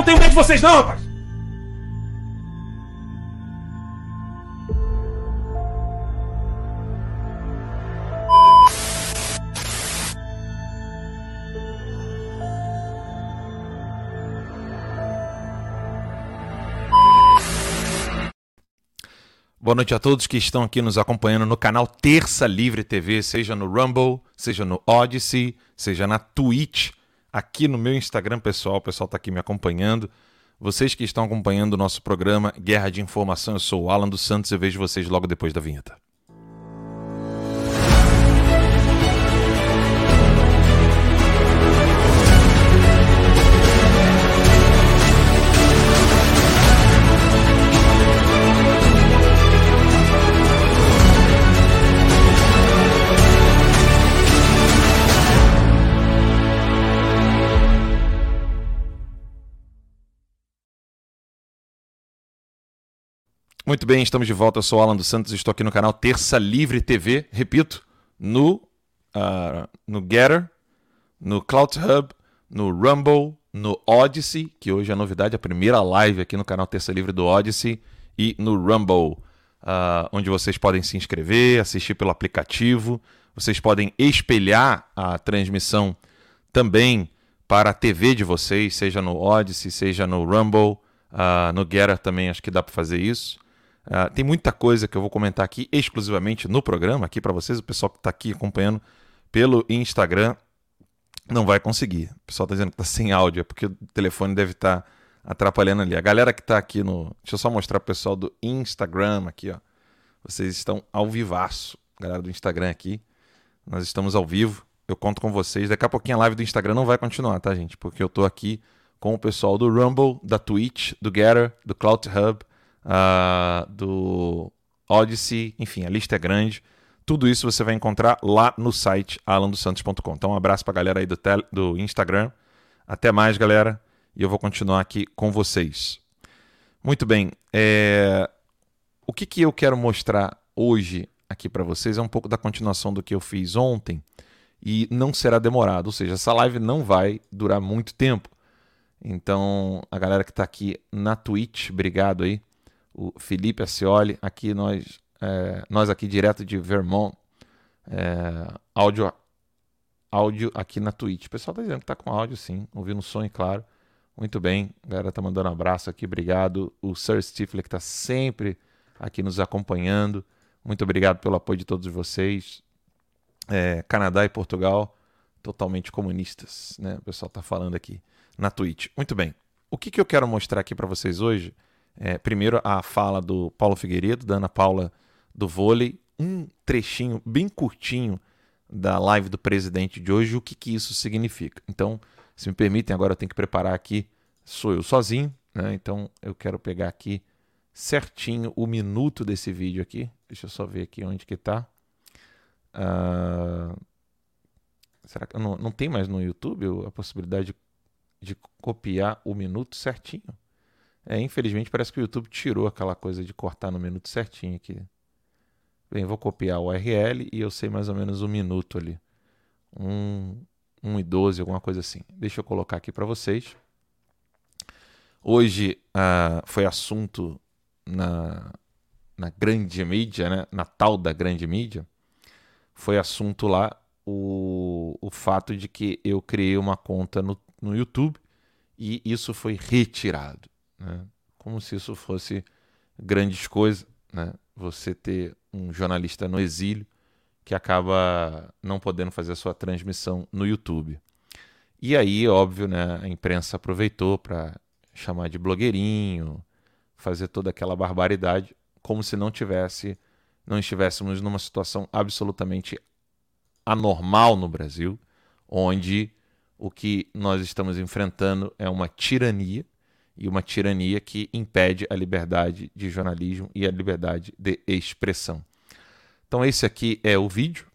Não tenho medo de vocês, não, rapaz! Boa noite a todos que estão aqui nos acompanhando no canal Terça Livre TV, seja no Rumble, seja no Odyssey, seja na Twitch aqui no meu Instagram pessoal, o pessoal está aqui me acompanhando. Vocês que estão acompanhando o nosso programa Guerra de Informação, eu sou o Alan dos Santos e vejo vocês logo depois da vinheta. Muito bem, estamos de volta. Eu sou Alan dos Santos, estou aqui no canal Terça Livre TV. Repito, no, uh, no Getter, no Cloud Hub, no Rumble, no Odyssey, que hoje é a novidade, a primeira live aqui no canal Terça Livre do Odyssey, e no Rumble, uh, onde vocês podem se inscrever, assistir pelo aplicativo. Vocês podem espelhar a transmissão também para a TV de vocês, seja no Odyssey, seja no Rumble, uh, no Getter também acho que dá para fazer isso. Uh, tem muita coisa que eu vou comentar aqui exclusivamente no programa, aqui para vocês. O pessoal que está aqui acompanhando pelo Instagram não vai conseguir. O pessoal está dizendo que está sem áudio, é porque o telefone deve estar tá atrapalhando ali. A galera que está aqui no. Deixa eu só mostrar para o pessoal do Instagram aqui, ó. Vocês estão ao vivaço. Galera do Instagram aqui. Nós estamos ao vivo. Eu conto com vocês. Daqui a pouquinho a live do Instagram não vai continuar, tá, gente? Porque eu estou aqui com o pessoal do Rumble, da Twitch, do Getter, do Cloud Hub uh, do Odyssey, enfim, a lista é grande. Tudo isso você vai encontrar lá no site alandosantos.com. Então, um abraço para a galera aí do, tele, do Instagram. Até mais, galera. E eu vou continuar aqui com vocês. Muito bem. É... O que, que eu quero mostrar hoje aqui para vocês é um pouco da continuação do que eu fiz ontem e não será demorado. Ou seja, essa live não vai durar muito tempo. Então, a galera que está aqui na Twitch, obrigado aí o Felipe Acioli, aqui nós, é, nós aqui direto de Vermont, é, áudio, áudio aqui na Twitch. O pessoal tá dizendo que tá com áudio sim, ouvindo som, claro. Muito bem, a galera tá mandando um abraço aqui, obrigado. O Sir Stifler que tá sempre aqui nos acompanhando. Muito obrigado pelo apoio de todos vocês. É, Canadá e Portugal, totalmente comunistas, né? O pessoal tá falando aqui na Twitch. Muito bem. O que, que eu quero mostrar aqui para vocês hoje é, primeiro, a fala do Paulo Figueiredo, da Ana Paula do vôlei, um trechinho bem curtinho da live do presidente de hoje, o que, que isso significa. Então, se me permitem, agora eu tenho que preparar aqui, sou eu sozinho, né? então eu quero pegar aqui certinho o minuto desse vídeo aqui. Deixa eu só ver aqui onde que está. Uh, Será que não, não tem mais no YouTube a possibilidade de, de copiar o minuto certinho? É, infelizmente parece que o YouTube tirou aquela coisa de cortar no minuto certinho aqui. Bem, vou copiar o URL e eu sei mais ou menos um minuto ali. 1, 1 e 12, alguma coisa assim. Deixa eu colocar aqui para vocês. Hoje uh, foi assunto na, na grande mídia, né? na tal da grande mídia, foi assunto lá o, o fato de que eu criei uma conta no, no YouTube e isso foi retirado. Né? Como se isso fosse grandes coisas, né? você ter um jornalista no exílio que acaba não podendo fazer a sua transmissão no YouTube. E aí, óbvio, né, a imprensa aproveitou para chamar de blogueirinho, fazer toda aquela barbaridade, como se não tivesse, não estivéssemos numa situação absolutamente anormal no Brasil, onde o que nós estamos enfrentando é uma tirania e uma tirania que impede a liberdade de jornalismo e a liberdade de expressão. Então esse aqui é o vídeo.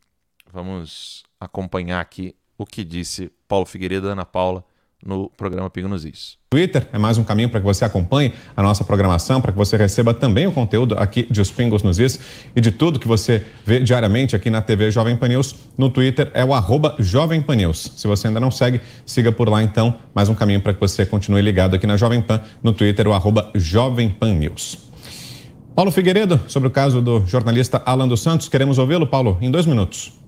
Vamos acompanhar aqui o que disse Paulo Figueiredo Ana Paula no programa Pingo nos Is. Twitter é mais um caminho para que você acompanhe a nossa programação, para que você receba também o conteúdo aqui de Os Pingos nos Is e de tudo que você vê diariamente aqui na TV Jovem Pan News. No Twitter é o arroba Jovem Pan News. Se você ainda não segue, siga por lá então. Mais um caminho para que você continue ligado aqui na Jovem Pan. No Twitter, o arroba Jovem Pan News. Paulo Figueiredo, sobre o caso do jornalista Alan dos Santos. Queremos ouvi-lo, Paulo, em dois minutos.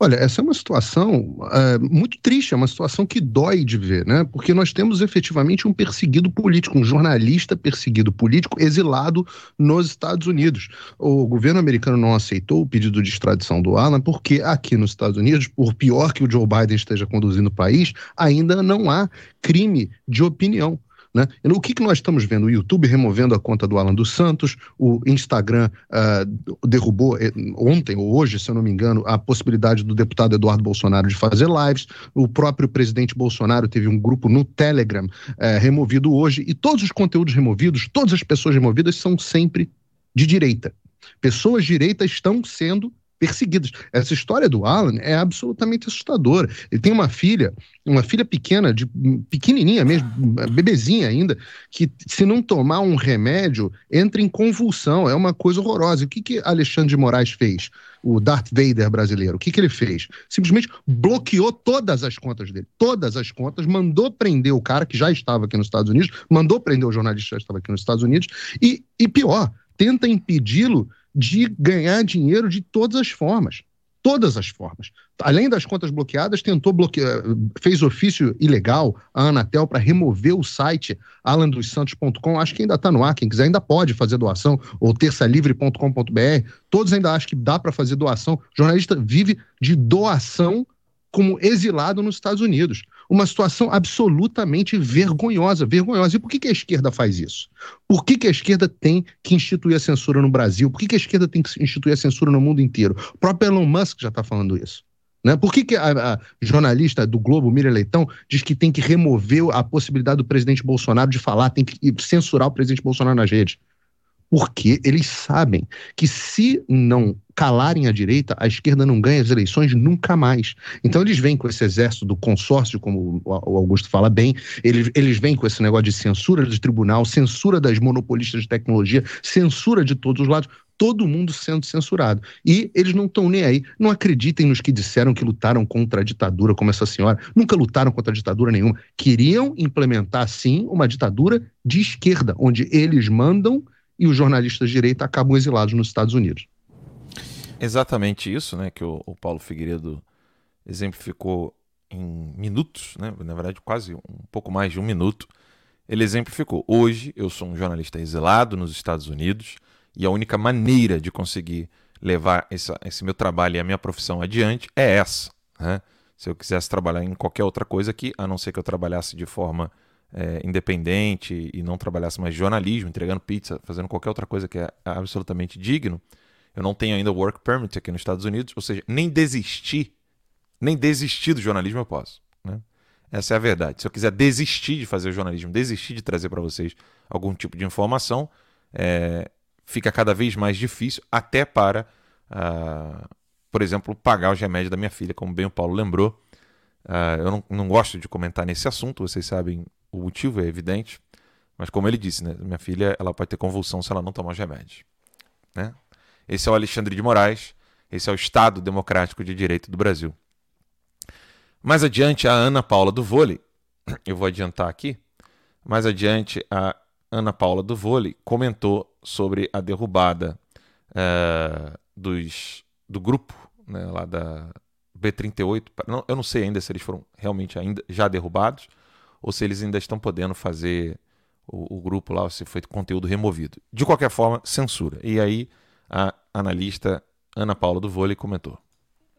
Olha, essa é uma situação é, muito triste, é uma situação que dói de ver, né? Porque nós temos efetivamente um perseguido político, um jornalista perseguido político exilado nos Estados Unidos. O governo americano não aceitou o pedido de extradição do Alan porque aqui nos Estados Unidos, por pior que o Joe Biden esteja conduzindo o país, ainda não há crime de opinião. Né? O que, que nós estamos vendo? O YouTube removendo a conta do Alan dos Santos, o Instagram uh, derrubou eh, ontem ou hoje, se eu não me engano, a possibilidade do deputado Eduardo Bolsonaro de fazer lives, o próprio presidente Bolsonaro teve um grupo no Telegram uh, removido hoje, e todos os conteúdos removidos, todas as pessoas removidas são sempre de direita. Pessoas de direita estão sendo perseguidas. Essa história do Alan é absolutamente assustadora. Ele tem uma filha, uma filha pequena, de pequenininha mesmo, bebezinha ainda, que se não tomar um remédio entra em convulsão. É uma coisa horrorosa. O que que Alexandre de Moraes fez? O Darth Vader brasileiro. O que que ele fez? Simplesmente bloqueou todas as contas dele, todas as contas, mandou prender o cara que já estava aqui nos Estados Unidos, mandou prender o jornalista que já estava aqui nos Estados Unidos e, e pior, tenta impedi-lo de ganhar dinheiro de todas as formas. Todas as formas. Além das contas bloqueadas, tentou bloquear, fez ofício ilegal à Anatel para remover o site alandossantos.com. Acho que ainda está no ar. Quem quiser ainda pode fazer doação, ou terçalivre.com.br. Todos ainda acham que dá para fazer doação. O jornalista vive de doação como exilado nos Estados Unidos. Uma situação absolutamente vergonhosa, vergonhosa. E por que, que a esquerda faz isso? Por que, que a esquerda tem que instituir a censura no Brasil? Por que, que a esquerda tem que instituir a censura no mundo inteiro? O próprio Elon Musk já está falando isso. Né? Por que, que a, a, jornalista do Globo, Miriam Leitão, diz que tem que remover a possibilidade do presidente Bolsonaro de falar, tem que censurar o presidente Bolsonaro nas redes? porque eles sabem que se não calarem a direita, a esquerda não ganha as eleições nunca mais. Então eles vêm com esse exército do consórcio, como o Augusto fala bem, eles, eles vêm com esse negócio de censura de tribunal, censura das monopolistas de tecnologia, censura de todos os lados, todo mundo sendo censurado. E eles não estão nem aí. Não acreditem nos que disseram que lutaram contra a ditadura, como essa senhora. Nunca lutaram contra a ditadura nenhuma. Queriam implementar, sim, uma ditadura de esquerda, onde eles mandam e os jornalistas de direita acabam exilados nos Estados Unidos. Exatamente isso, né, que o, o Paulo Figueiredo exemplificou em minutos, né, na verdade quase um pouco mais de um minuto. Ele exemplificou: hoje eu sou um jornalista exilado nos Estados Unidos e a única maneira de conseguir levar essa, esse meu trabalho e a minha profissão adiante é essa. Né? Se eu quisesse trabalhar em qualquer outra coisa aqui, a não ser que eu trabalhasse de forma é, independente e não trabalhasse mais jornalismo, entregando pizza, fazendo qualquer outra coisa que é absolutamente digno, eu não tenho ainda work permit aqui nos Estados Unidos, ou seja, nem desistir, nem desistir do jornalismo eu posso. Né? Essa é a verdade. Se eu quiser desistir de fazer jornalismo, desistir de trazer para vocês algum tipo de informação, é, fica cada vez mais difícil, até para uh, por exemplo, pagar os remédios da minha filha, como bem o Paulo lembrou. Uh, eu não, não, gosto de comentar nesse assunto, vocês sabem o motivo, é evidente. Mas como ele disse, né, minha filha ela pode ter convulsão se ela não tomar os remédios. Né? Esse é o Alexandre de Moraes, esse é o Estado Democrático de Direito do Brasil. Mais adiante, a Ana Paula do Vôlei, eu vou adiantar aqui, mais adiante, a Ana Paula do Vôlei comentou sobre a derrubada uh, dos, do grupo né, lá da B38. Não, eu não sei ainda se eles foram realmente ainda já derrubados ou se eles ainda estão podendo fazer o, o grupo lá, se foi conteúdo removido. De qualquer forma, censura. E aí a analista Ana Paula do Vôlei comentou.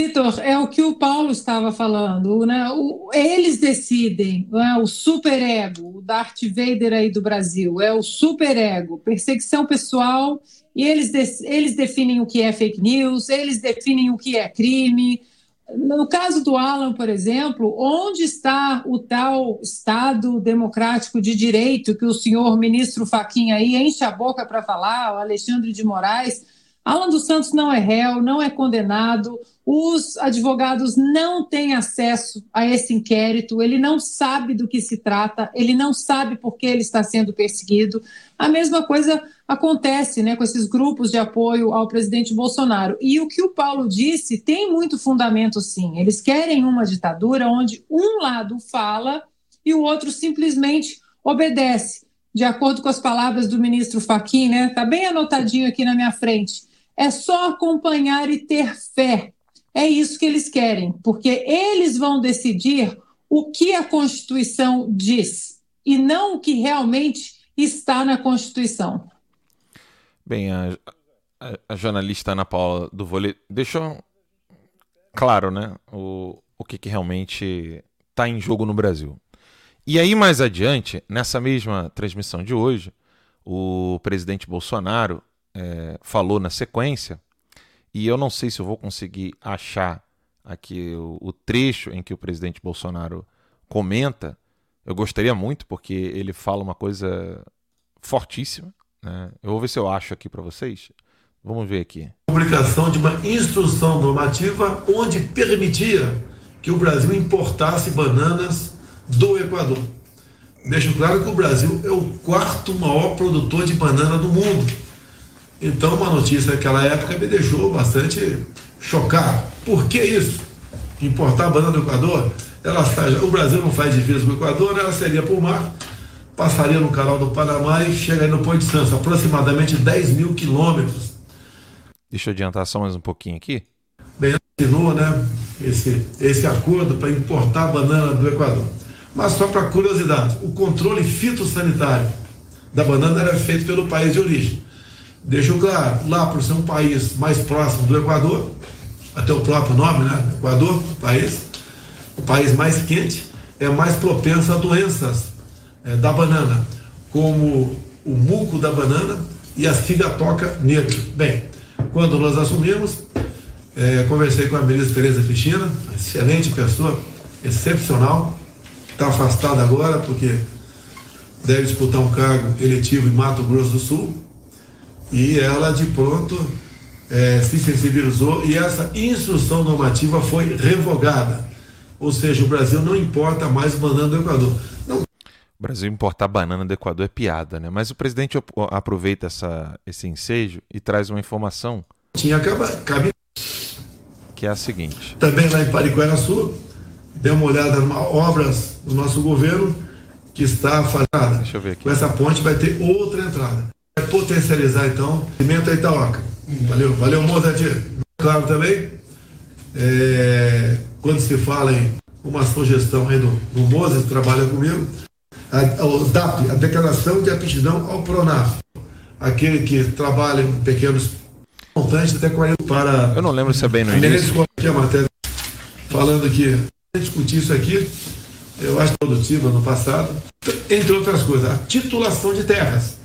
Vitor, é o que o Paulo estava falando, né? O, eles decidem, é? o superego, o Darth Vader aí do Brasil, é o superego, perseguição pessoal, e eles, de, eles definem o que é fake news, eles definem o que é crime, no caso do Alan, por exemplo, onde está o tal Estado democrático de direito que o senhor ministro Faquinha aí enche a boca para falar, o Alexandre de Moraes? Alan dos Santos não é réu, não é condenado, os advogados não têm acesso a esse inquérito, ele não sabe do que se trata, ele não sabe por que ele está sendo perseguido. A mesma coisa acontece né, com esses grupos de apoio ao presidente Bolsonaro. E o que o Paulo disse tem muito fundamento, sim. Eles querem uma ditadura onde um lado fala e o outro simplesmente obedece. De acordo com as palavras do ministro Fachin, né? Está bem anotadinho aqui na minha frente. É só acompanhar e ter fé. É isso que eles querem, porque eles vão decidir o que a Constituição diz e não o que realmente está na Constituição. Bem, a, a, a jornalista Ana Paula do Vôlei deixou claro né, o, o que, que realmente está em jogo no Brasil. E aí, mais adiante, nessa mesma transmissão de hoje, o presidente Bolsonaro é, falou na sequência, e eu não sei se eu vou conseguir achar aqui o, o trecho em que o presidente Bolsonaro comenta eu gostaria muito, porque ele fala uma coisa fortíssima. Né? Eu vou ver se eu acho aqui para vocês. Vamos ver aqui. Publicação de uma instrução normativa onde permitia que o Brasil importasse bananas do Equador. Deixo claro que o Brasil é o quarto maior produtor de banana do mundo. Então, uma notícia naquela época me deixou bastante chocado. Por que isso? Importar banana do Equador? ela o Brasil não faz divisa com o Equador, ela seria por mar, passaria no canal do Panamá e chegaria no Porto de Santos, aproximadamente 10 mil quilômetros. Deixa eu adiantar só mais um pouquinho aqui. Bem, assinou, né, esse, esse acordo para importar banana do Equador. Mas só para curiosidade, o controle fitossanitário da banana era feito pelo país de origem. Deixo claro, lá por ser um país mais próximo do Equador, até o próprio nome, né, Equador, país, o país mais quente, é mais propenso a doenças é, da banana, como o muco da banana e a figatoca negra. Bem, quando nós assumimos, é, conversei com a ministra Tereza Cristina, excelente pessoa, excepcional, está afastada agora porque deve disputar um cargo eletivo em Mato Grosso do Sul, e ela de pronto é, se sensibilizou e essa instrução normativa foi revogada. Ou seja, o Brasil não importa mais banana do Equador. Não. O Brasil importar banana do Equador é piada, né? Mas o presidente aproveita essa, esse ensejo e traz uma informação. Tinha cabe... Que é a seguinte. Também lá em Pariquera Sul, dê uma olhada em obras do nosso governo que está fazendo. Deixa eu ver aqui. Com essa ponte vai ter outra entrada. Vai potencializar então o Pimenta Itaoca. Valeu, valeu, Mozadir. Claro também. É quando se fala em uma sugestão aí do, do Moses, que trabalha comigo, a, o DAP, a Declaração de Aptidão ao PRONAF, aquele que trabalha em pequenos montantes até 40 para... Eu não lembro se é bem no início. Matéria falando que discutir isso aqui, eu acho produtiva no passado, entre outras coisas, a titulação de terras,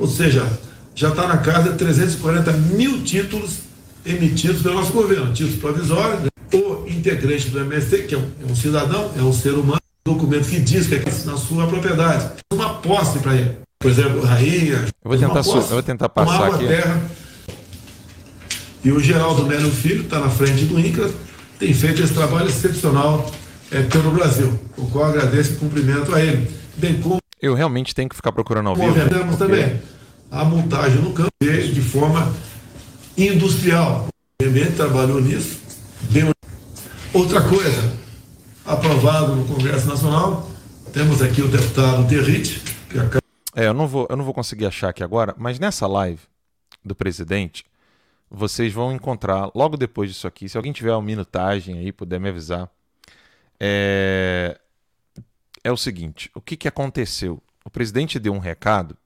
ou seja, já está na casa de 340 mil títulos emitidos pelo nosso governo, títulos provisórios, né? o integrante do MST, que é um, é um, cidadão, é um ser humano, documento que diz que é na sua propriedade, uma posse para ele. Por exemplo, rainha. Eu vou tentar, posse, eu vou tentar passar aqui. Terra, E o Geraldo Melo Filho está na frente do INCRA, tem feito esse trabalho excepcional é, pelo Brasil, o qual agradeço e cumprimento a ele. Bem como. Eu realmente tenho que ficar procurando ao vivo. Temos também a montagem no campo de forma industrial. O trabalhou nisso. Bem... Outra coisa, aprovado no Congresso Nacional, temos aqui o deputado Derrite, que acaba. É, eu não, vou, eu não vou conseguir achar aqui agora, mas nessa live do presidente, vocês vão encontrar logo depois disso aqui. Se alguém tiver uma minutagem aí, puder me avisar. É, é o seguinte: o que, que aconteceu? O presidente deu um recado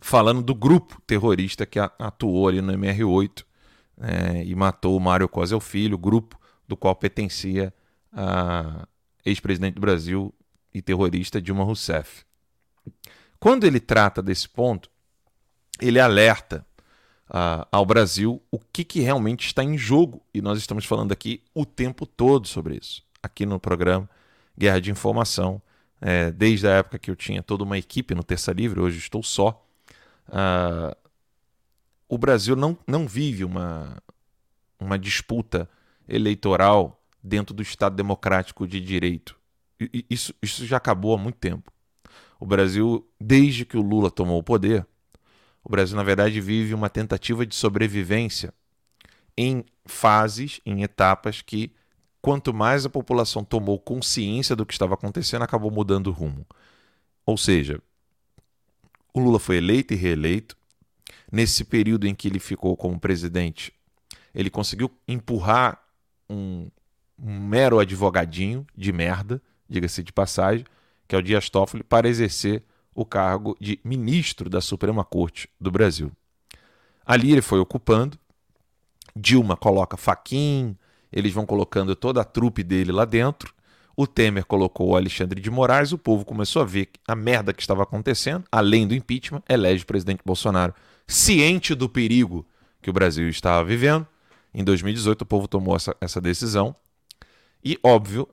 falando do grupo terrorista que atuou ali no MR8 é, e matou o Mário Cosel Filho, grupo do qual pertencia a ex-presidente do Brasil e terrorista Dilma Rousseff. Quando ele trata desse ponto, ele alerta uh, ao Brasil o que, que realmente está em jogo. E nós estamos falando aqui o tempo todo sobre isso, aqui no programa Guerra de Informação. É, desde a época que eu tinha toda uma equipe no Terça Livre, hoje estou só. Uh, o Brasil não, não vive uma, uma disputa eleitoral dentro do Estado democrático de direito. Isso, isso já acabou há muito tempo. O Brasil, desde que o Lula tomou o poder, o Brasil, na verdade, vive uma tentativa de sobrevivência em fases, em etapas que, quanto mais a população tomou consciência do que estava acontecendo, acabou mudando o rumo. Ou seja, o Lula foi eleito e reeleito. Nesse período em que ele ficou como presidente, ele conseguiu empurrar um, um mero advogadinho de merda, diga-se de passagem, que é o Dias Toffoli, para exercer o cargo de ministro da Suprema Corte do Brasil. Ali ele foi ocupando, Dilma coloca Faquin, eles vão colocando toda a trupe dele lá dentro. O Temer colocou o Alexandre de Moraes, o povo começou a ver a merda que estava acontecendo, além do impeachment, elege o presidente Bolsonaro. Ciente do perigo que o Brasil estava vivendo, em 2018 o povo tomou essa, essa decisão. E, óbvio,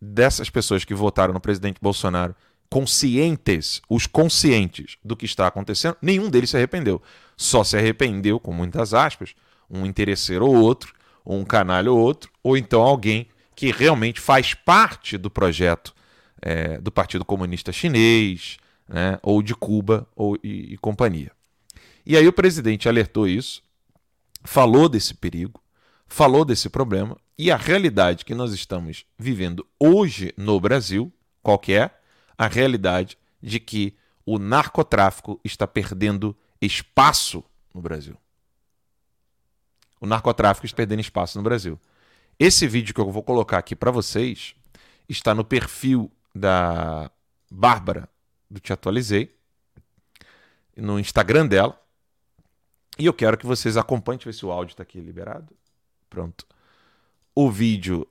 dessas pessoas que votaram no presidente Bolsonaro conscientes, os conscientes do que está acontecendo, nenhum deles se arrependeu. Só se arrependeu, com muitas aspas, um interesseiro ou outro, ou um canalha ou outro, ou então alguém que realmente faz parte do projeto é, do Partido Comunista Chinês, né, ou de Cuba ou, e, e companhia. E aí o presidente alertou isso, falou desse perigo, falou desse problema, e a realidade que nós estamos vivendo hoje no Brasil, qual que é? a realidade de que o narcotráfico está perdendo espaço no Brasil. O narcotráfico está perdendo espaço no Brasil. Esse vídeo que eu vou colocar aqui para vocês está no perfil da Bárbara do Te Atualizei, no Instagram dela. E eu quero que vocês acompanhem, deixa eu ver se o áudio está aqui liberado. Pronto. O vídeo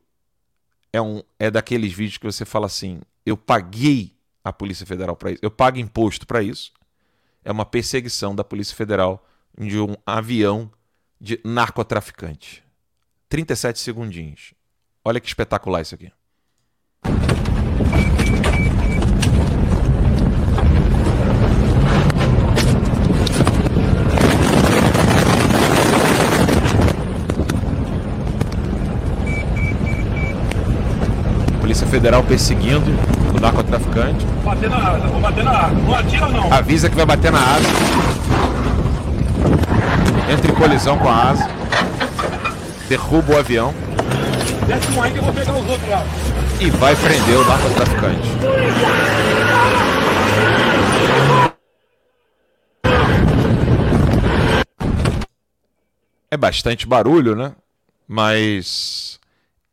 é, um, é daqueles vídeos que você fala assim: eu paguei a Polícia Federal para isso. Eu pago imposto para isso. É uma perseguição da Polícia Federal de um avião de narcotraficante. 37 segundinhos. Olha que espetacular isso aqui. Polícia Federal perseguindo o narcotraficante. Bater na asa, vou bater na asa. Não atira não. Avisa que vai bater na asa. Entra em colisão com a asa. Derruba o avião. E vai prender o narcotraficante. É bastante barulho, né? Mas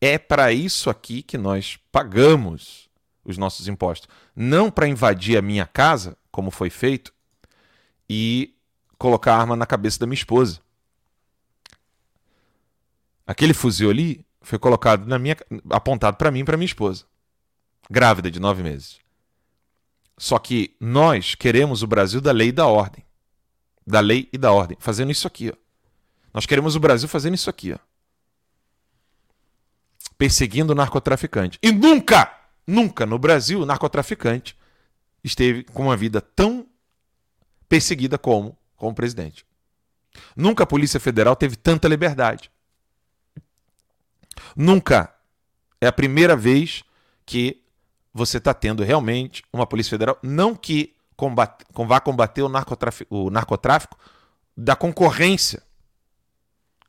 é para isso aqui que nós pagamos os nossos impostos. Não para invadir a minha casa, como foi feito, e colocar a arma na cabeça da minha esposa. Aquele fuzil ali foi colocado na minha, apontado para mim e para minha esposa, grávida de nove meses. Só que nós queremos o Brasil da lei e da ordem, da lei e da ordem, fazendo isso aqui. Ó. Nós queremos o Brasil fazendo isso aqui, ó. perseguindo o narcotraficante. E nunca Nunca no Brasil o narcotraficante esteve com uma vida tão perseguida como, como presidente. Nunca a Polícia Federal teve tanta liberdade. Nunca é a primeira vez que você está tendo realmente uma Polícia Federal, não que combate, vá combater o narcotráfico, o narcotráfico da concorrência,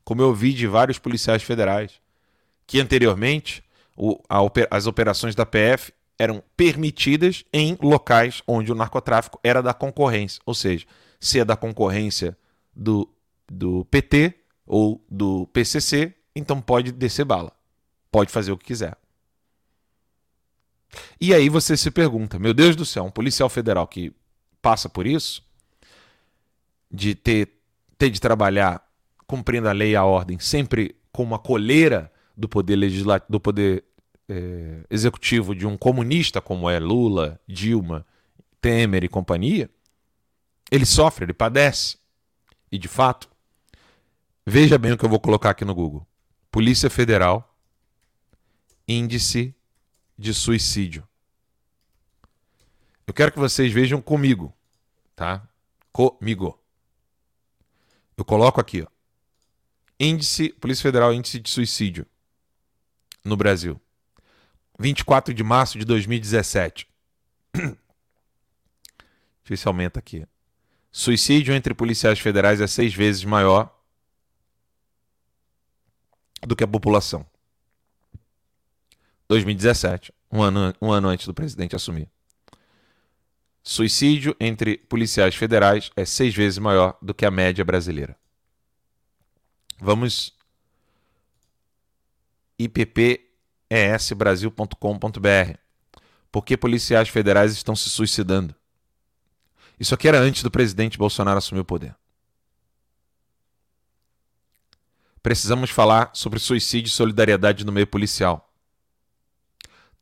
como eu vi de vários policiais federais, que anteriormente o, a, as operações da PF eram permitidas em locais onde o narcotráfico era da concorrência, ou seja, se é da concorrência do, do PT ou do PCC, então pode descer bala, pode fazer o que quiser. E aí você se pergunta: meu Deus do céu, um policial federal que passa por isso, de ter, ter de trabalhar cumprindo a lei e a ordem, sempre com uma coleira do poder legislativo, do poder é, executivo de um comunista como é Lula, Dilma, Temer e companhia, ele sofre, ele padece. E de fato, veja bem o que eu vou colocar aqui no Google: Polícia Federal, índice de suicídio. Eu quero que vocês vejam comigo, tá? Comigo. Eu coloco aqui, ó. Índice, Polícia Federal, índice de suicídio no Brasil. 24 de março de 2017. Deixa eu ver se aumenta aqui. Suicídio entre policiais federais é seis vezes maior do que a população. 2017, um ano, um ano antes do presidente assumir. Suicídio entre policiais federais é seis vezes maior do que a média brasileira. Vamos ippesbrasil.com.br. Por que policiais federais estão se suicidando? Isso aqui era antes do presidente Bolsonaro assumir o poder. Precisamos falar sobre suicídio e solidariedade no meio policial.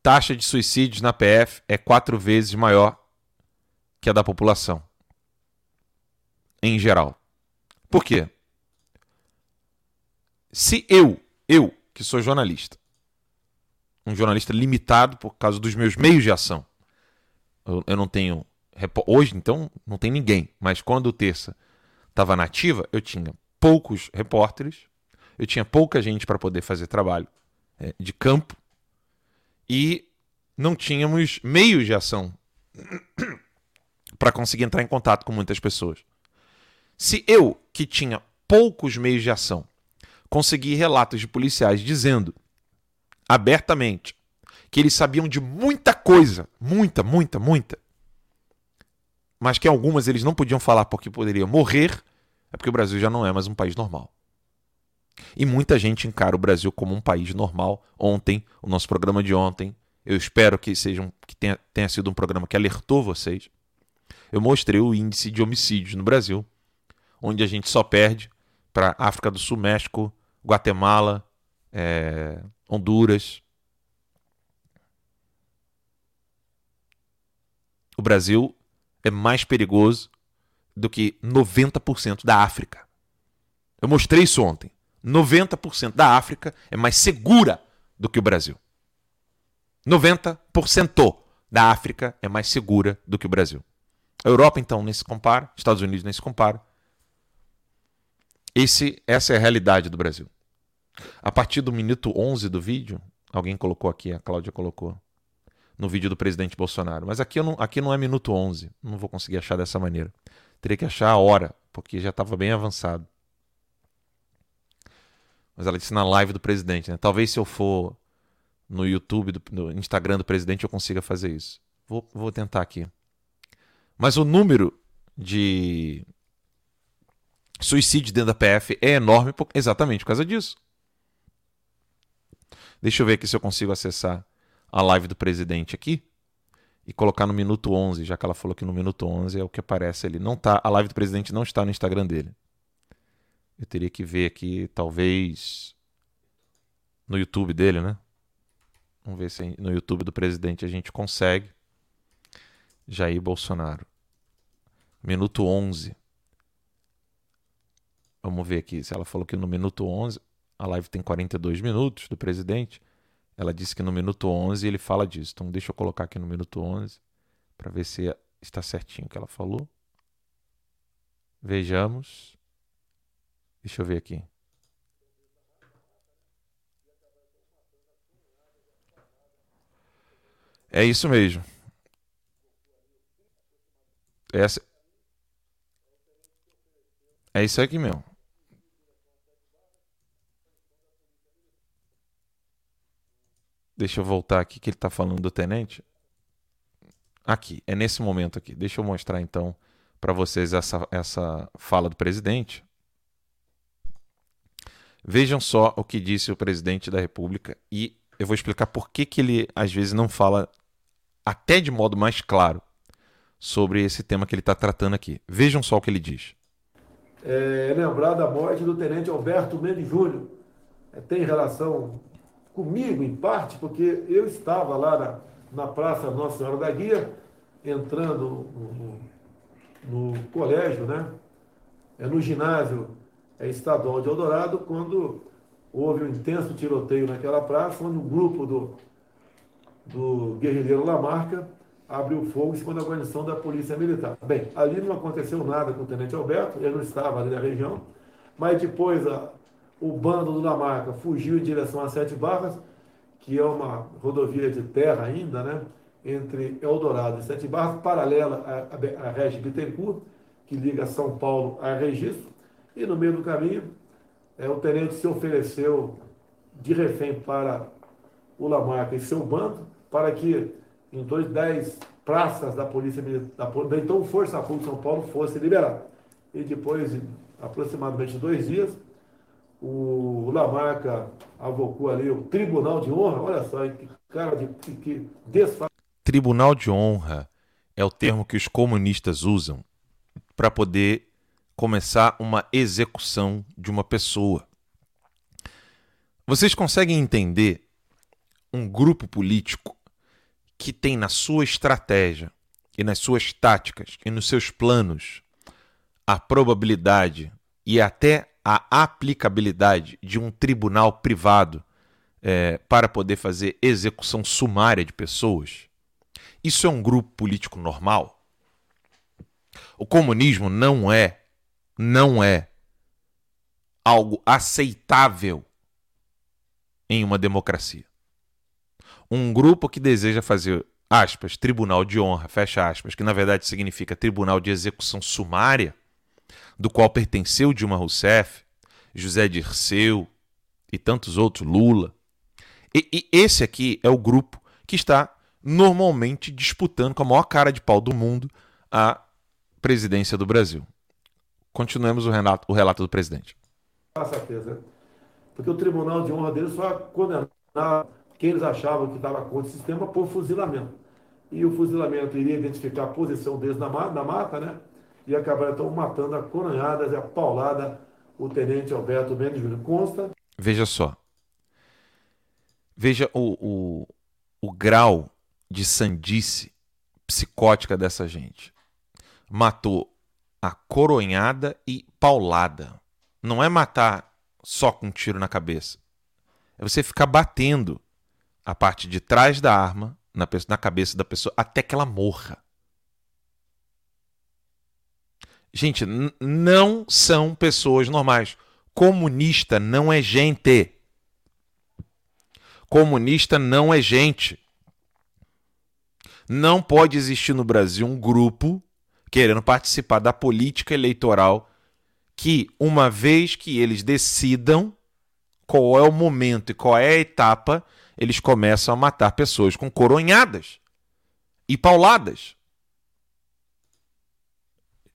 Taxa de suicídios na PF é quatro vezes maior que a da população. Em geral. Por quê? Se eu, eu, que sou jornalista, um jornalista limitado por causa dos meus meios de ação, eu, eu não tenho. Hoje, então, não tem ninguém, mas quando o Terça estava nativa, eu tinha poucos repórteres, eu tinha pouca gente para poder fazer trabalho é, de campo e não tínhamos meios de ação para conseguir entrar em contato com muitas pessoas. Se eu, que tinha poucos meios de ação, consegui relatos de policiais dizendo abertamente que eles sabiam de muita coisa, muita, muita, muita, mas que algumas eles não podiam falar porque poderiam morrer, é porque o Brasil já não é mais um país normal. E muita gente encara o Brasil como um país normal. Ontem, o nosso programa de ontem, eu espero que seja um, que tenha, tenha sido um programa que alertou vocês eu mostrei o índice de homicídios no Brasil, onde a gente só perde para África do Sul, México, Guatemala, é, Honduras. O Brasil é mais perigoso do que 90% da África. Eu mostrei isso ontem. 90% da África é mais segura do que o Brasil. 90% da África é mais segura do que o Brasil. A Europa, então, nem se compara, Estados Unidos nem se compara. Esse, essa é a realidade do Brasil. A partir do minuto 11 do vídeo, alguém colocou aqui, a Cláudia colocou, no vídeo do presidente Bolsonaro. Mas aqui, não, aqui não é minuto 11, não vou conseguir achar dessa maneira. Teria que achar a hora, porque já estava bem avançado. Mas ela disse na live do presidente, né? Talvez se eu for no YouTube, do, no Instagram do presidente, eu consiga fazer isso. Vou, vou tentar aqui. Mas o número de suicídios dentro da PF é enorme por, exatamente por causa disso. Deixa eu ver aqui se eu consigo acessar a live do presidente aqui e colocar no minuto 11, já que ela falou que no minuto 11 é o que aparece ali. Não tá, a live do presidente não está no Instagram dele. Eu teria que ver aqui, talvez no YouTube dele, né? Vamos ver se no YouTube do presidente a gente consegue. Jair Bolsonaro. Minuto 11. Vamos ver aqui. Se ela falou que no minuto 11, a live tem 42 minutos do presidente. Ela disse que no minuto 11 ele fala disso. Então deixa eu colocar aqui no minuto 11 para ver se está certinho o que ela falou. Vejamos. Deixa eu ver aqui. É isso mesmo. Essa... É isso aqui mesmo. Deixa eu voltar aqui que ele está falando do tenente. Aqui, é nesse momento aqui. Deixa eu mostrar então para vocês essa, essa fala do presidente. Vejam só o que disse o presidente da República e eu vou explicar por que, que ele às vezes não fala até de modo mais claro sobre esse tema que ele está tratando aqui. Vejam só o que ele diz. É lembrar da morte do tenente Alberto Mendes Júnior. É, tem relação comigo, em parte, porque eu estava lá na, na Praça Nossa Senhora da Guia, entrando no, no, no colégio, né? É, no ginásio é, estadual de Eldorado, quando houve um intenso tiroteio naquela praça, onde um grupo do, do guerrilheiro Lamarca abriu fogo em cima da guarnição da Polícia Militar. Bem, ali não aconteceu nada com o Tenente Alberto, ele não estava ali na região, mas depois a, o bando do Lamarca fugiu em direção a Sete Barras, que é uma rodovia de terra ainda, né? Entre Eldorado e Sete Barras, paralela à, à, à Regi Bittencourt, que liga São Paulo a Registro, e no meio do caminho, é, o tenente se ofereceu de refém para o Lamarca e seu bando, para que em torno de 10 praças da Polícia Militar, da então Força Pública de São Paulo, fosse liberado. E depois de aproximadamente dois dias, o Lamarca avocou ali o Tribunal de Honra, olha só, que cara de que, que. Tribunal de Honra é o termo que os comunistas usam para poder começar uma execução de uma pessoa. Vocês conseguem entender um grupo político que tem na sua estratégia e nas suas táticas e nos seus planos a probabilidade e até a aplicabilidade de um tribunal privado é, para poder fazer execução sumária de pessoas? Isso é um grupo político normal? O comunismo não é, não é algo aceitável em uma democracia. Um grupo que deseja fazer, aspas, tribunal de honra, fecha aspas, que na verdade significa tribunal de execução sumária, do qual pertenceu Dilma Rousseff, José Dirceu e tantos outros, Lula. E, e esse aqui é o grupo que está normalmente disputando com a maior cara de pau do mundo a presidência do Brasil. Continuemos o relato, o relato do presidente. Com certeza. Porque o tribunal de honra deles só condenava quem eles achavam que estava contra o sistema por fuzilamento. E o fuzilamento iria identificar a posição deles na, na mata, né? E acabaram matando a coronhadas e a paulada o tenente Alberto Mendes Júnior. Consta. Veja só. Veja o, o, o grau de sandice psicótica dessa gente. Matou a coronhada e paulada. Não é matar só com um tiro na cabeça. É você ficar batendo a parte de trás da arma na, na cabeça da pessoa até que ela morra. Gente, não são pessoas normais. Comunista não é gente. Comunista não é gente. Não pode existir no Brasil um grupo querendo participar da política eleitoral que, uma vez que eles decidam qual é o momento e qual é a etapa, eles começam a matar pessoas com coronhadas e pauladas.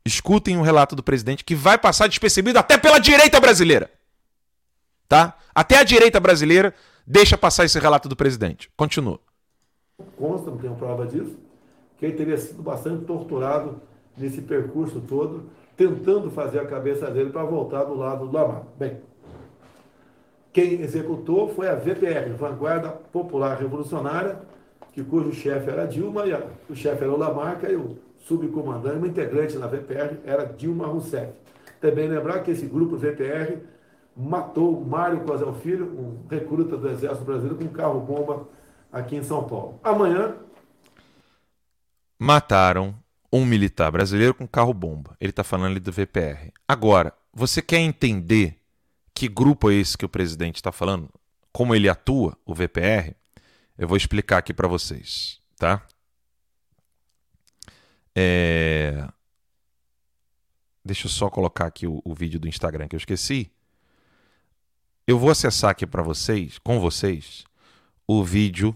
Escutem o relato do presidente que vai passar despercebido até pela direita brasileira. Tá? Até a direita brasileira deixa passar esse relato do presidente. Continua. Consta, não tenho prova disso, que ele teria sido bastante torturado nesse percurso todo, tentando fazer a cabeça dele para voltar do lado do Lamar. Bem, quem executou foi a VPR, Vanguarda Popular Revolucionária, que cujo chefe era Dilma e a, o chefe era o Lamarca e o subcomandante, uma integrante da VPR, era Dilma Rousseff. Também lembrar que esse grupo VPR matou Mário Cozel Filho, um recruta do Exército Brasileiro, com um carro-bomba aqui em São Paulo. Amanhã. Mataram um militar brasileiro com carro-bomba. Ele está falando ali do VPR. Agora, você quer entender que grupo é esse que o presidente está falando? Como ele atua, o VPR? Eu vou explicar aqui para vocês, tá? É... Deixa eu só colocar aqui o, o vídeo do Instagram que eu esqueci. Eu vou acessar aqui para vocês, com vocês, o vídeo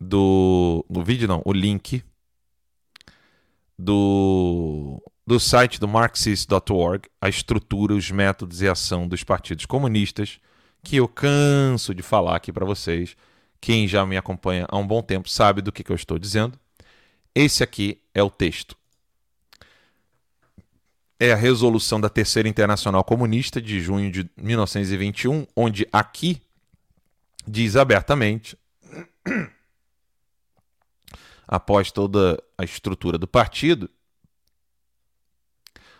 do. O vídeo não, o link do, do site do Marxist.org, a estrutura, os métodos e ação dos partidos comunistas, que eu canso de falar aqui para vocês. Quem já me acompanha há um bom tempo sabe do que, que eu estou dizendo. Esse aqui é o texto é a resolução da Terceira Internacional Comunista de junho de 1921, onde aqui diz abertamente, após toda a estrutura do partido,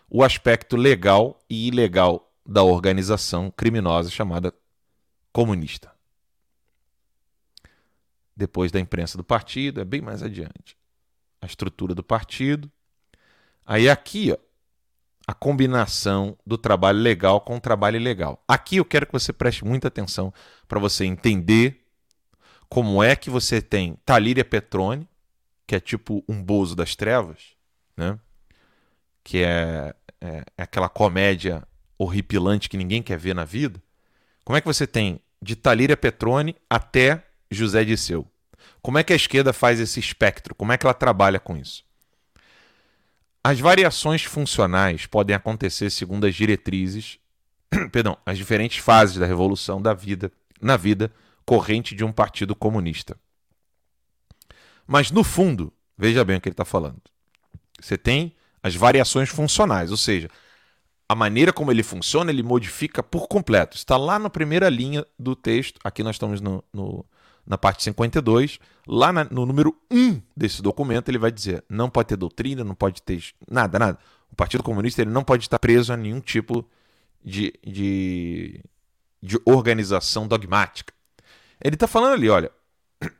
o aspecto legal e ilegal da organização criminosa chamada comunista. Depois da imprensa do partido, é bem mais adiante. A estrutura do partido. Aí aqui, ó, a combinação do trabalho legal com o trabalho ilegal. Aqui eu quero que você preste muita atenção para você entender como é que você tem Talíria Petrone, que é tipo um bozo das trevas, né? que é, é, é aquela comédia horripilante que ninguém quer ver na vida. Como é que você tem de Talíria Petrone até José Disseu? Como é que a esquerda faz esse espectro? Como é que ela trabalha com isso? As variações funcionais podem acontecer segundo as diretrizes, perdão, as diferentes fases da revolução da vida, na vida corrente de um partido comunista. Mas no fundo, veja bem o que ele está falando. Você tem as variações funcionais, ou seja, a maneira como ele funciona, ele modifica por completo. Está lá na primeira linha do texto. Aqui nós estamos no, no na parte 52, lá na, no número 1 desse documento, ele vai dizer: não pode ter doutrina, não pode ter nada, nada. O Partido Comunista ele não pode estar preso a nenhum tipo de, de, de organização dogmática. Ele está falando ali: olha,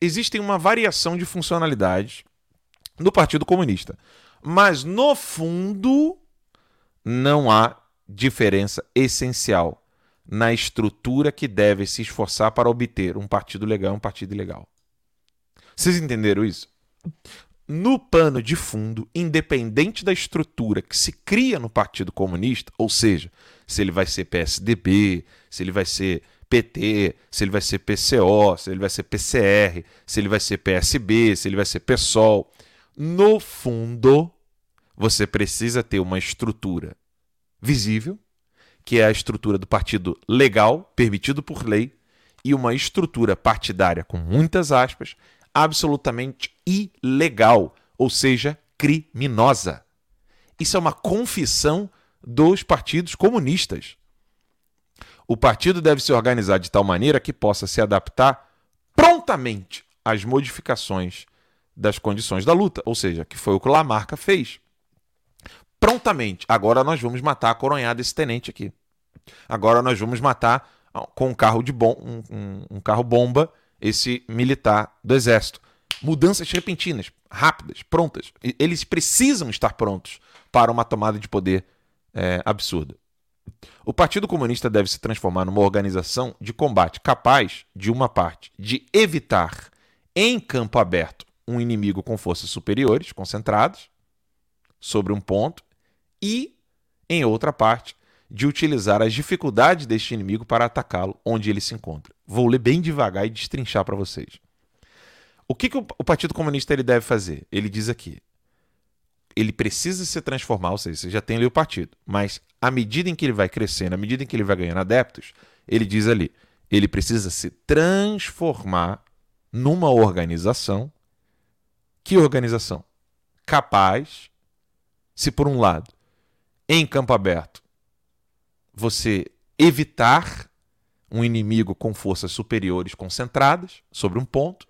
existem uma variação de funcionalidades no Partido Comunista, mas no fundo não há diferença essencial na estrutura que deve se esforçar para obter um partido legal e um partido ilegal. Vocês entenderam isso? No pano de fundo, independente da estrutura que se cria no Partido Comunista, ou seja, se ele vai ser PSDB, se ele vai ser PT, se ele vai ser PCO, se ele vai ser PCR, se ele vai ser PSB, se ele vai ser PSOL, no fundo, você precisa ter uma estrutura visível, que é a estrutura do partido legal, permitido por lei, e uma estrutura partidária, com muitas aspas, absolutamente ilegal, ou seja, criminosa. Isso é uma confissão dos partidos comunistas. O partido deve se organizar de tal maneira que possa se adaptar prontamente às modificações das condições da luta, ou seja, que foi o que Lamarca fez prontamente. Agora nós vamos matar a coronhada esse tenente aqui. Agora nós vamos matar com um carro de bom, um, um, um carro bomba esse militar do exército. Mudanças repentinas, rápidas, prontas. Eles precisam estar prontos para uma tomada de poder é, absurda. O Partido Comunista deve se transformar numa organização de combate capaz, de uma parte, de evitar em campo aberto um inimigo com forças superiores, concentradas, sobre um ponto, e, em outra parte, de utilizar as dificuldades deste inimigo para atacá-lo onde ele se encontra. Vou ler bem devagar e destrinchar para vocês. O que, que o, Partido Comunista ele deve fazer? Ele diz aqui: ele precisa se transformar, ou seja, você já tem ali o partido, mas à medida em que ele vai crescendo, à medida em que ele vai ganhando adeptos, ele diz ali, ele precisa se transformar numa organização. Que organização? Capaz, se por um lado em campo aberto, você evitar um inimigo com forças superiores concentradas sobre um ponto,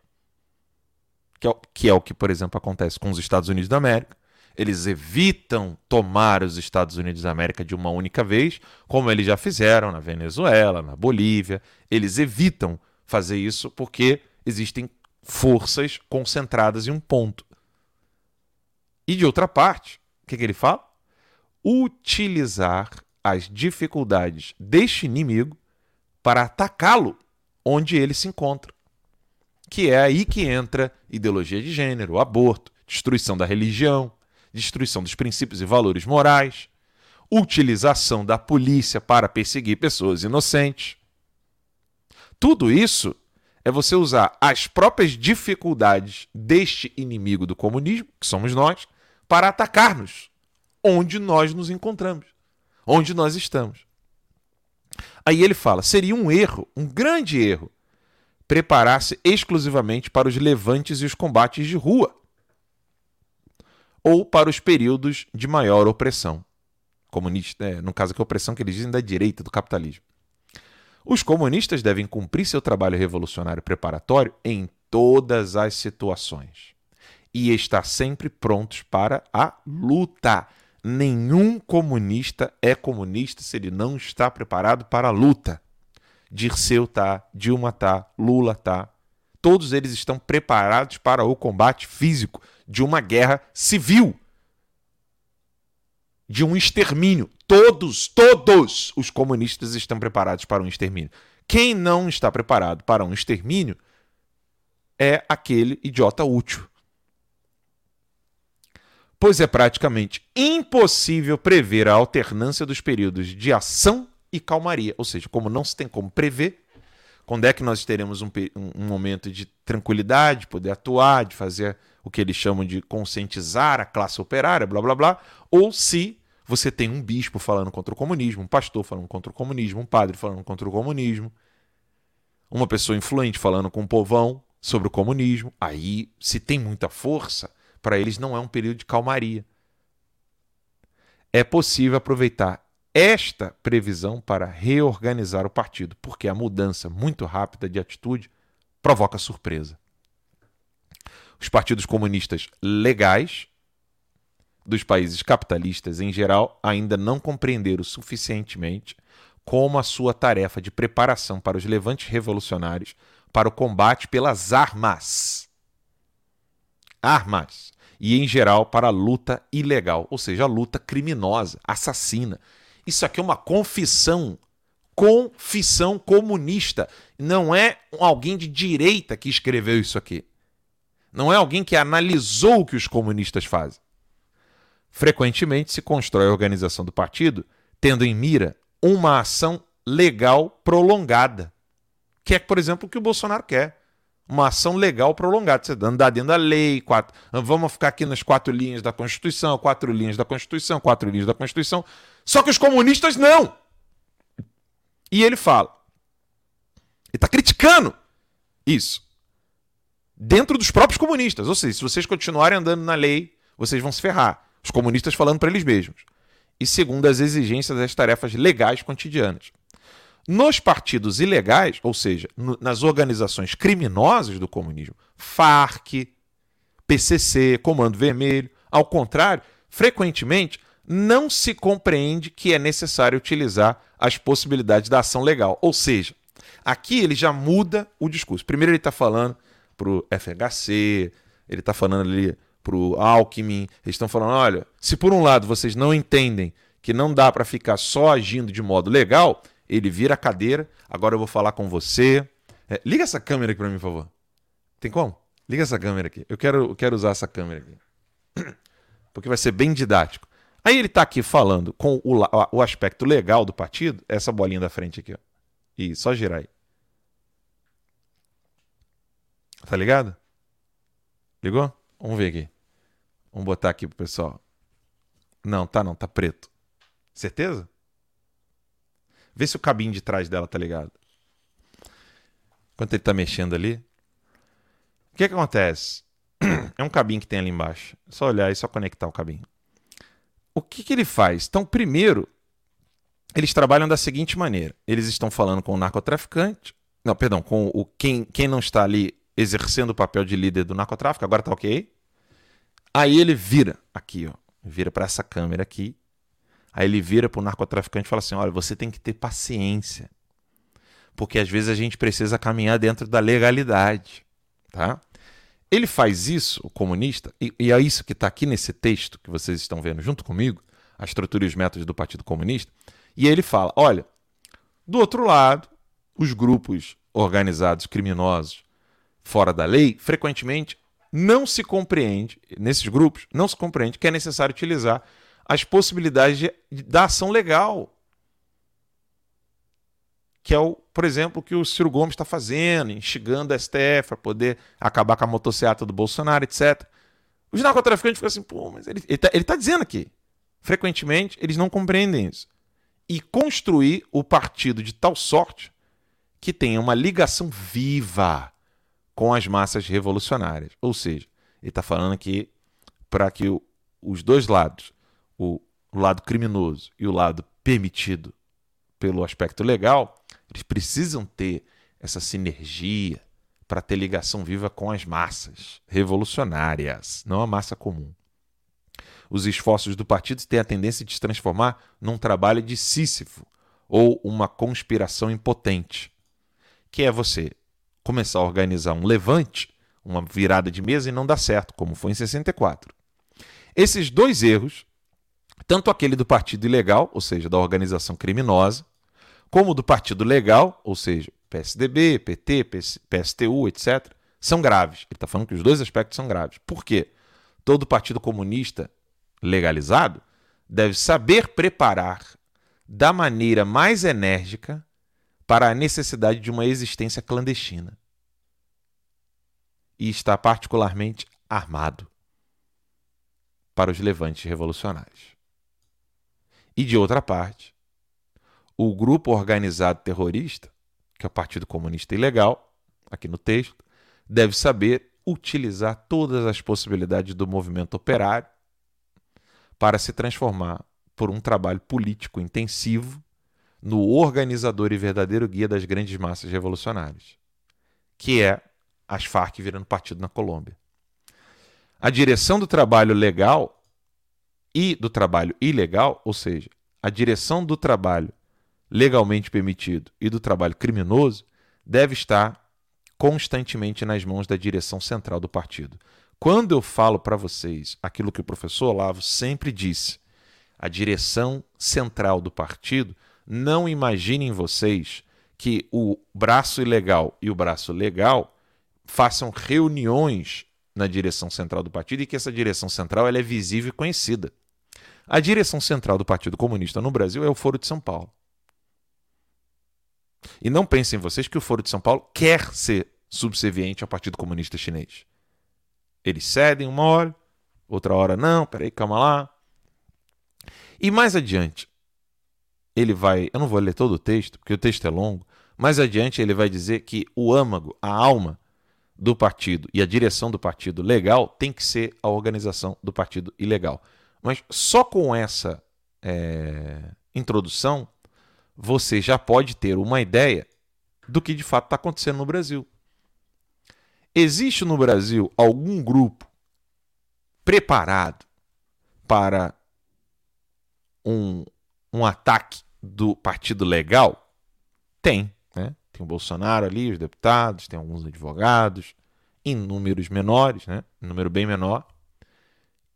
que é, que é o que, por exemplo, acontece com os Estados Unidos da América. Eles evitam tomar os Estados Unidos da América de uma única vez, como eles já fizeram na Venezuela, na Bolívia. Eles evitam fazer isso porque existem forças concentradas em um ponto. E de outra parte, o que, que ele fala? Utilizar as dificuldades deste inimigo para atacá-lo onde ele se encontra. Que é aí que entra ideologia de gênero, aborto, destruição da religião, destruição dos princípios e valores morais, utilização da polícia para perseguir pessoas inocentes. Tudo isso é você usar as próprias dificuldades deste inimigo do comunismo, que somos nós, para atacar-nos onde nós nos encontramos, onde nós estamos. Aí ele fala: seria um erro, um grande erro, preparar-se exclusivamente para os levantes e os combates de rua, ou para os períodos de maior opressão. Comunista, é, no caso que a opressão que eles dizem da direita, do capitalismo. Os comunistas devem cumprir seu trabalho revolucionário preparatório em todas as situações e estar sempre prontos para a luta. Nenhum comunista é comunista se ele não está preparado para a luta. Dirceu tá, Dilma tá, Lula tá. Todos eles estão preparados para o combate físico de uma guerra civil. De um extermínio. Todos, todos os comunistas estão preparados para um extermínio. Quem não está preparado para um extermínio é aquele idiota útil. Pois é praticamente impossível prever a alternância dos períodos de ação e calmaria. Ou seja, como não se tem como prever, quando é que nós teremos um, um momento de tranquilidade, poder atuar, de fazer o que eles chamam de conscientizar a classe operária, blá blá blá, ou se você tem um bispo falando contra o comunismo, um pastor falando contra o comunismo, um padre falando contra o comunismo, uma pessoa influente falando com o povão sobre o comunismo. Aí, se tem muita força, para eles não é um período de calmaria. É possível aproveitar esta previsão para reorganizar o partido, porque a mudança muito rápida de atitude provoca surpresa. Os partidos comunistas legais dos países capitalistas em geral ainda não compreenderam suficientemente como a sua tarefa de preparação para os levantes revolucionários para o combate pelas armas. Armas. E, em geral, para luta ilegal, ou seja, luta criminosa, assassina. Isso aqui é uma confissão. Confissão comunista. Não é alguém de direita que escreveu isso aqui. Não é alguém que analisou o que os comunistas fazem. Frequentemente se constrói a organização do partido tendo em mira uma ação legal prolongada, que é, por exemplo, o que o Bolsonaro quer. Uma ação legal prolongada. Você andar dentro da lei, quatro, vamos ficar aqui nas quatro linhas da Constituição, quatro linhas da Constituição, quatro linhas da Constituição. Só que os comunistas não. E ele fala. Ele está criticando isso. Dentro dos próprios comunistas. Ou seja, se vocês continuarem andando na lei, vocês vão se ferrar. Os comunistas falando para eles mesmos. E segundo as exigências das tarefas legais cotidianas. Nos partidos ilegais, ou seja, nas organizações criminosas do comunismo, FARC, PCC, Comando Vermelho, ao contrário, frequentemente não se compreende que é necessário utilizar as possibilidades da ação legal. Ou seja, aqui ele já muda o discurso. Primeiro ele está falando para o FHC, ele está falando ali para o Alckmin, eles estão falando: olha, se por um lado vocês não entendem que não dá para ficar só agindo de modo legal, ele vira a cadeira. Agora eu vou falar com você. É, liga essa câmera aqui para mim, por favor. Tem como? Liga essa câmera aqui. Eu quero, eu quero usar essa câmera aqui. Porque vai ser bem didático. Aí ele está aqui falando com o, o aspecto legal do partido, essa bolinha da frente aqui. Ó. E só girar aí. Tá ligado? Ligou? Vamos ver aqui. Vamos botar aqui pro pessoal. Não, tá não, tá preto. Certeza? Vê se o cabinho de trás dela tá ligado. Enquanto ele tá mexendo ali. O que, que acontece? É um cabinho que tem ali embaixo. É só olhar e só conectar o cabinho. O que, que ele faz? Então, primeiro, eles trabalham da seguinte maneira: eles estão falando com o narcotraficante, não, perdão, com o quem, quem não está ali exercendo o papel de líder do narcotráfico, agora tá ok. Aí ele vira aqui, ó, vira para essa câmera aqui. Aí ele vira para o narcotraficante e fala assim: olha, você tem que ter paciência, porque às vezes a gente precisa caminhar dentro da legalidade, tá? Ele faz isso, o comunista, e, e é isso que está aqui nesse texto que vocês estão vendo junto comigo, a estrutura e os métodos do Partido Comunista. E ele fala: olha, do outro lado, os grupos organizados criminosos fora da lei, frequentemente não se compreende, nesses grupos, não se compreende que é necessário utilizar as possibilidades de, de, da ação legal. Que é, o, por exemplo, o que o Ciro Gomes está fazendo, instigando a STF para poder acabar com a motocicleta do Bolsonaro, etc. Os narcotraficantes ficam assim, pô, mas ele está tá dizendo aqui. Frequentemente, eles não compreendem isso. E construir o partido de tal sorte que tenha uma ligação viva com as massas revolucionárias. Ou seja, ele está falando aqui para que os dois lados, o, lado criminoso e o lado permitido pelo aspecto legal, eles precisam ter essa sinergia para ter ligação viva com as massas revolucionárias, não a massa comum. Os esforços do partido têm a tendência de se transformar num trabalho de Sísifo ou uma conspiração impotente, que é você começar a organizar um levante, uma virada de mesa e não dá certo, como foi em 64. Esses dois erros, tanto aquele do partido ilegal, ou seja, da organização criminosa, como do partido legal, ou seja, PSDB, PT, PSTU, etc., são graves. Ele está falando que os dois aspectos são graves. Por quê? Todo partido comunista legalizado deve saber preparar da maneira mais enérgica para a necessidade de uma existência clandestina. E está particularmente armado para os levantes revolucionários. E de outra parte, o grupo organizado terrorista, que é o Partido Comunista Ilegal, aqui no texto, deve saber utilizar todas as possibilidades do movimento operário para se transformar por um trabalho político intensivo no organizador e verdadeiro guia das grandes massas revolucionárias, que é as Farc virando partido na Colômbia. A direção do trabalho legal e do trabalho ilegal, ou seja, a direção do trabalho legalmente permitido e do trabalho criminoso, deve estar constantemente nas mãos da direção central do partido. Quando eu falo para vocês aquilo que o professor Olavo sempre disse, a direção central do partido não imaginem vocês que o braço ilegal e o braço legal façam reuniões na direção central do partido e que essa direção central ela é visível e conhecida. A direção central do Partido Comunista no Brasil é o Foro de São Paulo. E não pensem vocês que o Foro de São Paulo quer ser subserviente ao Partido Comunista Chinês. Eles cedem uma hora, outra hora não, peraí, calma lá. E mais adiante, ele vai. Eu não vou ler todo o texto, porque o texto é longo. Mais adiante, ele vai dizer que o âmago, a alma do partido e a direção do partido legal tem que ser a organização do partido ilegal. Mas só com essa é, introdução, você já pode ter uma ideia do que de fato está acontecendo no Brasil. Existe no Brasil algum grupo preparado para um, um ataque do Partido Legal? Tem. Né? Tem o Bolsonaro ali, os deputados, tem alguns advogados, em números menores, né? em número bem menor.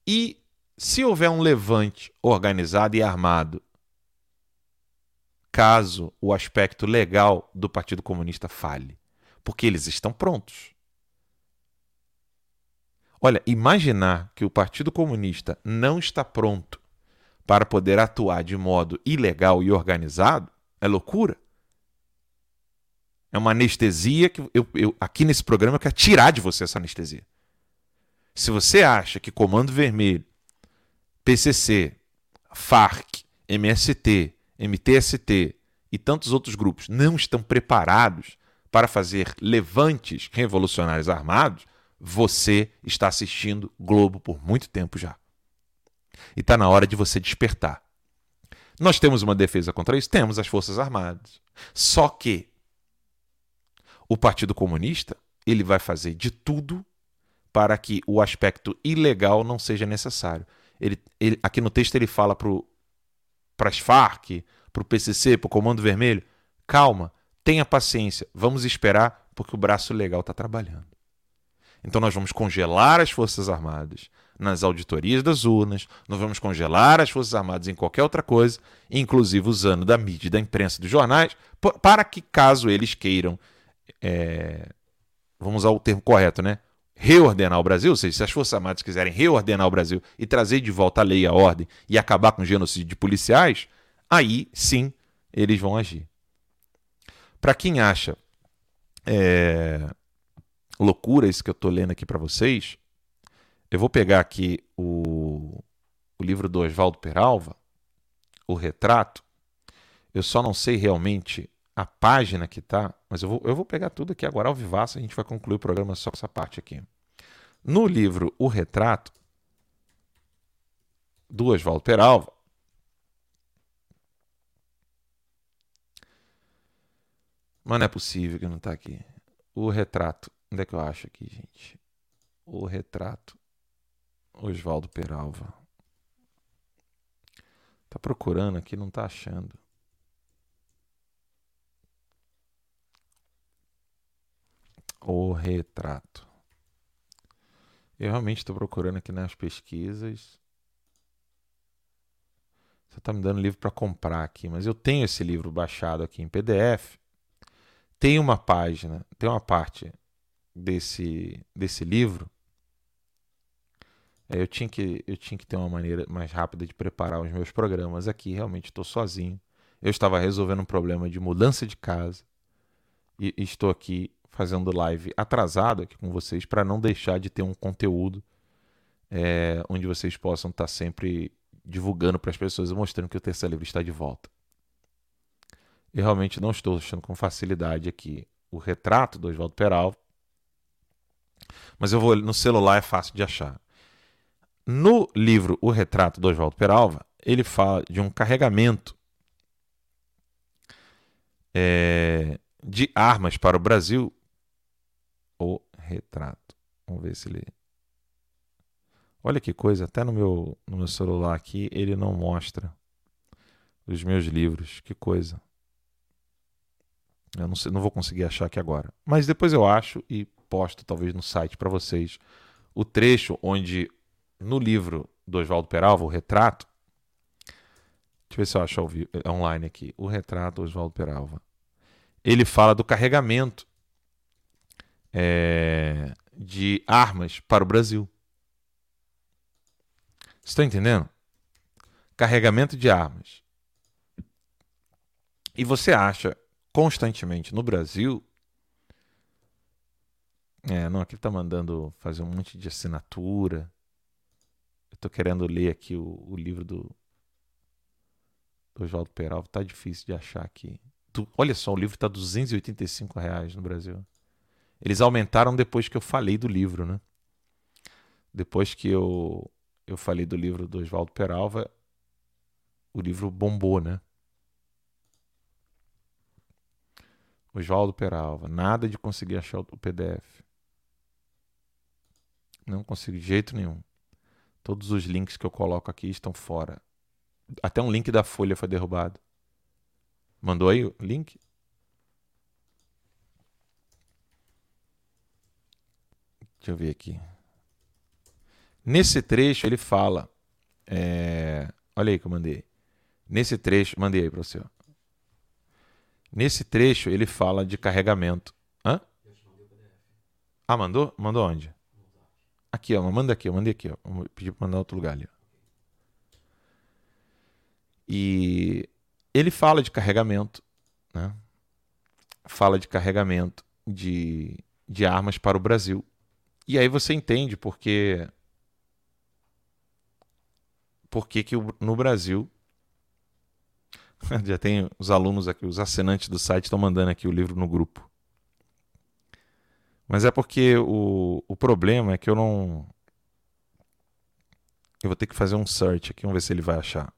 E se houver um levante organizado e armado, caso o aspecto legal do Partido Comunista fale, porque eles estão prontos. Olha, imaginar que o Partido Comunista não está pronto para poder atuar de modo ilegal e organizado é loucura. É uma anestesia que eu, eu, aqui nesse programa eu quero tirar de você essa anestesia. Se você acha que Comando Vermelho, PCC, FARC, MST, MTST e tantos outros grupos não estão preparados para fazer levantes revolucionários armados, você está assistindo Globo por muito tempo já. E está na hora de você despertar. Nós temos uma defesa contra isso? Temos as Forças Armadas. Só que o Partido Comunista ele vai fazer de tudo para que o aspecto ilegal não seja necessário. Ele, ele aqui no texto ele fala para as Farc, para o PCC, para o Comando Vermelho: calma, tenha paciência, vamos esperar porque o braço legal está trabalhando. Então nós vamos congelar as Forças Armadas, nas auditorias das urnas, não vamos congelar as Forças Armadas em qualquer outra coisa, inclusive usando da mídia, da imprensa, dos jornais, para que, caso eles queiram, é, vamos usar o termo correto, né? Reordenar o Brasil, ou seja, se as Forças Armadas quiserem reordenar o Brasil e trazer de volta a lei e a ordem e acabar com o genocídio de policiais, aí sim eles vão agir. Para quem acha é, loucura isso que eu estou lendo aqui para vocês, eu vou pegar aqui o, o livro do Oswaldo Peralva, o retrato. Eu só não sei realmente a página que tá, mas eu vou, eu vou pegar tudo aqui agora ao vivaço, a gente vai concluir o programa só com essa parte aqui. No livro O Retrato, do Oswaldo Peralva, Mas não é possível que não está aqui. O retrato. Onde é que eu acho aqui, gente? O retrato. Oswaldo Peralva. Tá procurando aqui, não tá achando. O retrato. Eu realmente estou procurando aqui nas pesquisas. Você está me dando livro para comprar aqui, mas eu tenho esse livro baixado aqui em PDF tem uma página, tem uma parte desse, desse livro. É, eu, tinha que, eu tinha que ter uma maneira mais rápida de preparar os meus programas aqui. Realmente estou sozinho. Eu estava resolvendo um problema de mudança de casa e, e estou aqui fazendo live atrasado aqui com vocês para não deixar de ter um conteúdo é, onde vocês possam estar sempre divulgando para as pessoas e mostrando que o Terceiro Livro está de volta. Eu realmente não estou achando com facilidade aqui o retrato do Oswaldo Peral. Mas eu vou no celular é fácil de achar. No livro O Retrato do Oswaldo Peralva, ele fala de um carregamento é, de armas para o Brasil. O retrato. Vamos ver se ele. Olha que coisa, até no meu, no meu celular aqui ele não mostra os meus livros. Que coisa. Eu não, sei, não vou conseguir achar aqui agora. Mas depois eu acho e posto talvez no site para vocês o trecho onde no livro do Oswaldo Peralva, o retrato. Deixa eu ver se eu acho é online aqui. O retrato do Oswaldo Peralva. Ele fala do carregamento é, de armas para o Brasil. Estão entendendo? Carregamento de armas. E você acha constantemente no Brasil. É, não, aqui está mandando fazer um monte de assinatura. Eu querendo ler aqui o, o livro do, do Oswaldo Peralva. Tá difícil de achar aqui. Tu, olha só, o livro está 285 reais no Brasil. Eles aumentaram depois que eu falei do livro, né? Depois que eu, eu falei do livro do Oswaldo Peralva, o livro bombou, né? Oswaldo Peralva. Nada de conseguir achar o PDF. Não consigo de jeito nenhum. Todos os links que eu coloco aqui estão fora. Até um link da Folha foi derrubado. Mandou aí o link? Deixa eu ver aqui. Nesse trecho ele fala. É... Olha aí que eu mandei. Nesse trecho, mandei aí para você. Nesse trecho ele fala de carregamento. Hã? Ah, mandou? Mandou onde? Aqui, ó. Manda aqui, eu mandei aqui, ó. Vou pedir para mandar outro lugar ali. Ó. E ele fala de carregamento, né? Fala de carregamento de, de armas para o Brasil. E aí você entende porque por que, no Brasil Já tem os alunos aqui, os assinantes do site estão mandando aqui o livro no grupo. Mas é porque o, o problema é que eu não. Eu vou ter que fazer um search aqui, vamos ver se ele vai achar.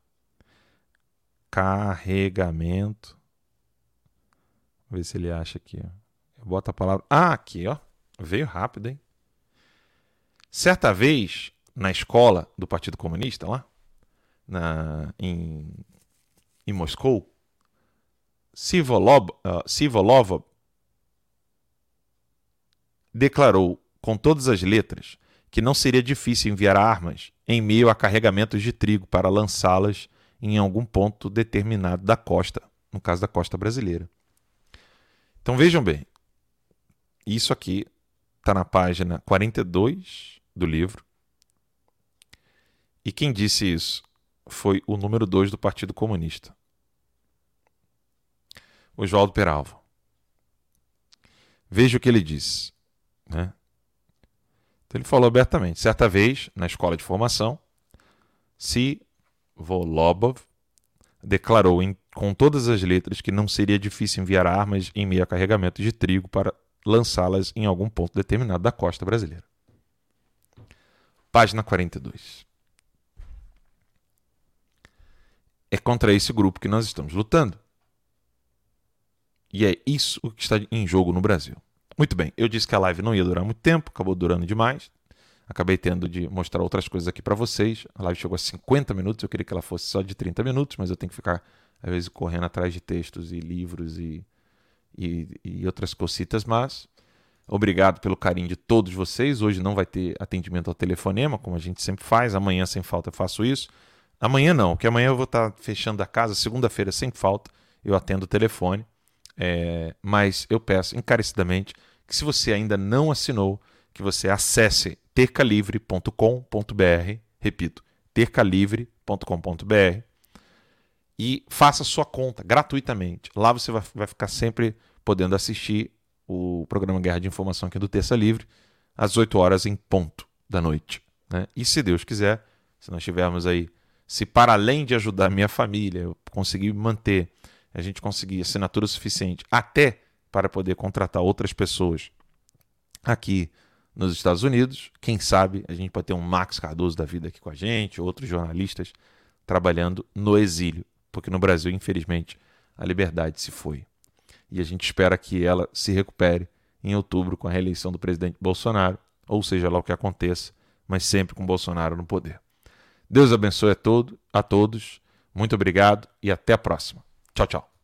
Carregamento. Vamos ver se ele acha aqui. Eu boto a palavra. Ah, aqui, ó. Veio rápido, hein? Certa vez, na escola do Partido Comunista, lá, na, em em Moscou, Sivolov, uh, declarou com todas as letras que não seria difícil enviar armas em meio a carregamentos de trigo para lançá-las em algum ponto determinado da costa, no caso da costa brasileira. Então vejam bem, isso aqui está na página 42 do livro. E quem disse isso foi o número 2 do Partido Comunista, Oswaldo Peralva. Veja o que ele disse. Né? Então ele falou abertamente. Certa vez, na escola de formação, se Volobov declarou em, com todas as letras que não seria difícil enviar armas em meio a carregamento de trigo para lançá-las em algum ponto determinado da costa brasileira. Página 42. É contra esse grupo que nós estamos lutando. E é isso que está em jogo no Brasil. Muito bem, eu disse que a live não ia durar muito tempo, acabou durando demais. Acabei tendo de mostrar outras coisas aqui para vocês. A live chegou a 50 minutos, eu queria que ela fosse só de 30 minutos, mas eu tenho que ficar, às vezes, correndo atrás de textos e livros e, e, e outras cositas, mas obrigado pelo carinho de todos vocês. Hoje não vai ter atendimento ao telefonema, como a gente sempre faz. Amanhã, sem falta, eu faço isso. Amanhã não, porque amanhã eu vou estar fechando a casa. Segunda-feira, sem falta, eu atendo o telefone. É, mas eu peço encarecidamente que se você ainda não assinou, que você acesse tercalivre.com.br, repito, tercalivre.com.br e faça sua conta gratuitamente. Lá você vai, vai ficar sempre podendo assistir o programa Guerra de Informação aqui do Terça Livre às 8 horas em ponto da noite. Né? E se Deus quiser, se nós tivermos aí, se para além de ajudar minha família, eu conseguir manter, a gente conseguir assinatura suficiente até para poder contratar outras pessoas aqui nos Estados Unidos. Quem sabe a gente pode ter um Max Cardoso da vida aqui com a gente, outros jornalistas trabalhando no exílio, porque no Brasil, infelizmente, a liberdade se foi. E a gente espera que ela se recupere em outubro com a reeleição do presidente Bolsonaro, ou seja lá o que aconteça, mas sempre com Bolsonaro no poder. Deus abençoe a, todo, a todos, muito obrigado e até a próxima. Tchau, tchau.